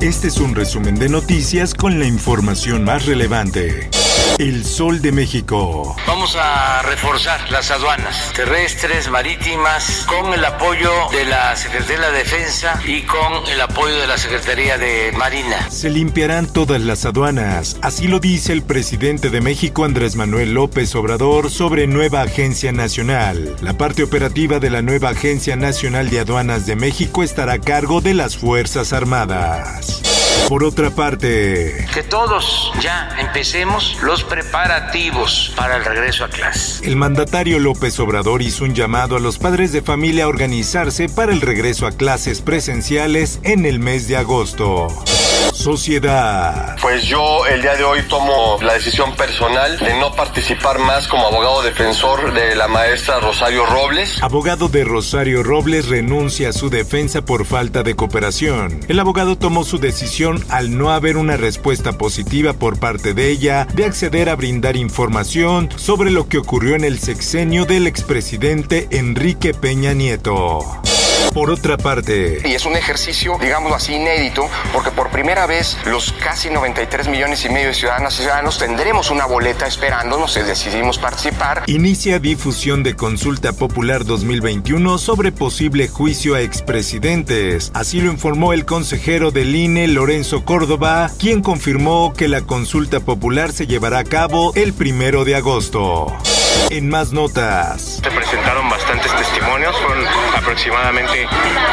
Este es un resumen de noticias con la información más relevante. El Sol de México. Vamos a reforzar las aduanas terrestres, marítimas, con el apoyo de la Secretaría de la Defensa y con el apoyo de la Secretaría de Marina. Se limpiarán todas las aduanas, así lo dice el presidente de México Andrés Manuel López Obrador sobre nueva agencia nacional. La parte operativa de la nueva Agencia Nacional de Aduanas de México estará a cargo de las Fuerzas Armadas. Por otra parte, Que todos ya empecemos los preparativos para el regreso a clase. el mandatario López Obrador hizo un llamado a los padres de familia a organizarse para el regreso a clases presenciales en el mes de agosto. Sociedad. Pues yo el día de hoy tomo la decisión personal de no participar más como abogado defensor de la maestra Rosario Robles. Abogado de Rosario Robles renuncia a su defensa por falta de cooperación. El abogado tomó su decisión al no haber una respuesta positiva por parte de ella de acceder a brindar información sobre lo que ocurrió en el sexenio del expresidente Enrique Peña Nieto. Por otra parte, Y es un ejercicio, digámoslo así, inédito, porque por primera vez los casi 93 millones y medio de ciudadanas y ciudadanos tendremos una boleta esperándonos si decidimos participar. inicia difusión de consulta popular 2021 sobre posible juicio a expresidentes. Así lo informó el consejero del INE, Lorenzo Córdoba, quien confirmó que la consulta popular se llevará a cabo el primero de agosto. En más notas. Se presentaron bastantes testimonios, fueron aproximadamente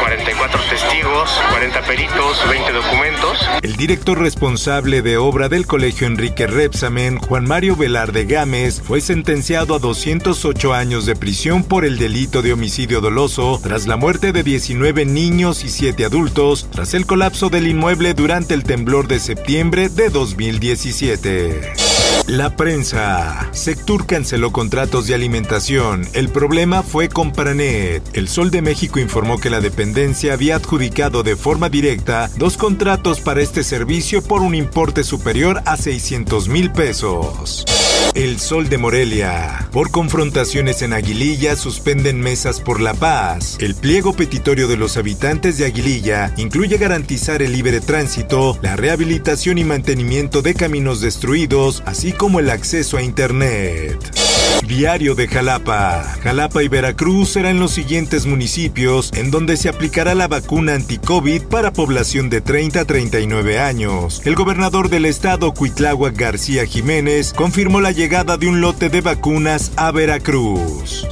44 testigos, 40 peritos, 20 documentos. El director responsable de obra del colegio Enrique Repsamen, Juan Mario Velarde Gámez, fue sentenciado a 208 años de prisión por el delito de homicidio doloso tras la muerte de 19 niños y 7 adultos tras el colapso del inmueble durante el temblor de septiembre de 2017. La prensa. Sectur canceló contratos de alimentación. El problema fue con Paranet. El Sol de México informó que la dependencia había adjudicado de forma directa dos contratos para este servicio por un importe superior a 600 mil pesos. El Sol de Morelia. Por confrontaciones en Aguililla suspenden mesas por la paz. El pliego petitorio de los habitantes de Aguililla incluye garantizar el libre tránsito, la rehabilitación y mantenimiento de caminos destruidos, así como el acceso a Internet. Diario de Jalapa. Jalapa y Veracruz serán los siguientes municipios en donde se aplicará la vacuna anti-COVID para población de 30 a 39 años. El gobernador del estado, Cuitláhuac García Jiménez, confirmó la llegada de un lote de vacunas a Veracruz.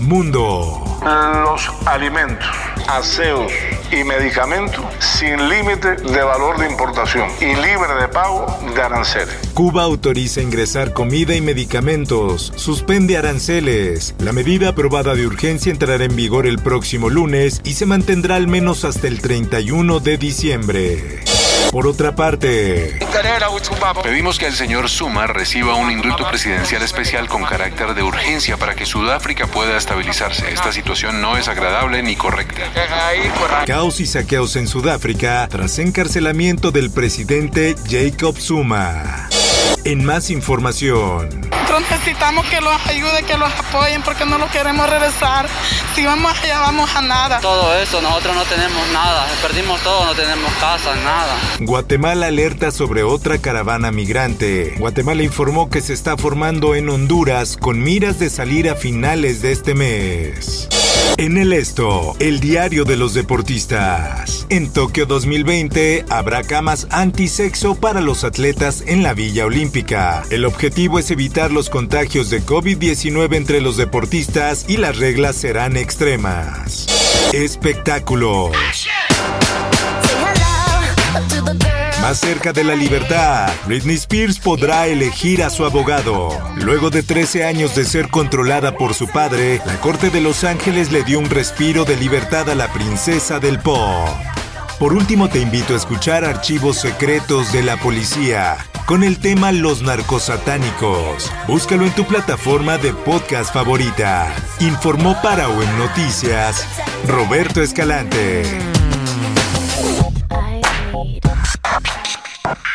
Mundo. los alimentos, aseos y medicamentos sin límite de valor de importación y libre de pago de aranceles. Cuba autoriza ingresar comida y medicamentos, suspende aranceles. La medida aprobada de urgencia entrará en vigor el próximo lunes y se mantendrá al menos hasta el 31 de diciembre. Por otra parte, Pedimos que el señor Zuma reciba un indulto presidencial especial con carácter de urgencia para que Sudáfrica pueda estabilizarse. Esta situación no es agradable ni correcta. caos y saqueos en Sudáfrica tras encarcelamiento del presidente Jacob Zuma. En más información, Nosotros necesitamos que los ayude, que los apoyen, porque no los queremos regresar. Si vamos allá, vamos a nada. Todo eso, nosotros no tenemos nada, perdimos todo, no tenemos casa, nada. Guatemala alerta sobre otra caravana migrante. Guatemala informó que se está formando en Honduras con miras de salir a finales de este mes. En el esto, el diario de los deportistas. En Tokio 2020 habrá camas antisexo para los atletas en la Villa Olímpica. El objetivo es evitar los contagios de COVID-19 entre los deportistas y las reglas serán extremas. Espectáculos. Más cerca de la libertad, Britney Spears podrá elegir a su abogado. Luego de 13 años de ser controlada por su padre, la Corte de Los Ángeles le dio un respiro de libertad a la princesa del pop. Por último, te invito a escuchar Archivos Secretos de la Policía con el tema Los Narcosatánicos. Búscalo en tu plataforma de podcast favorita. Informó para OEM Noticias Roberto Escalante.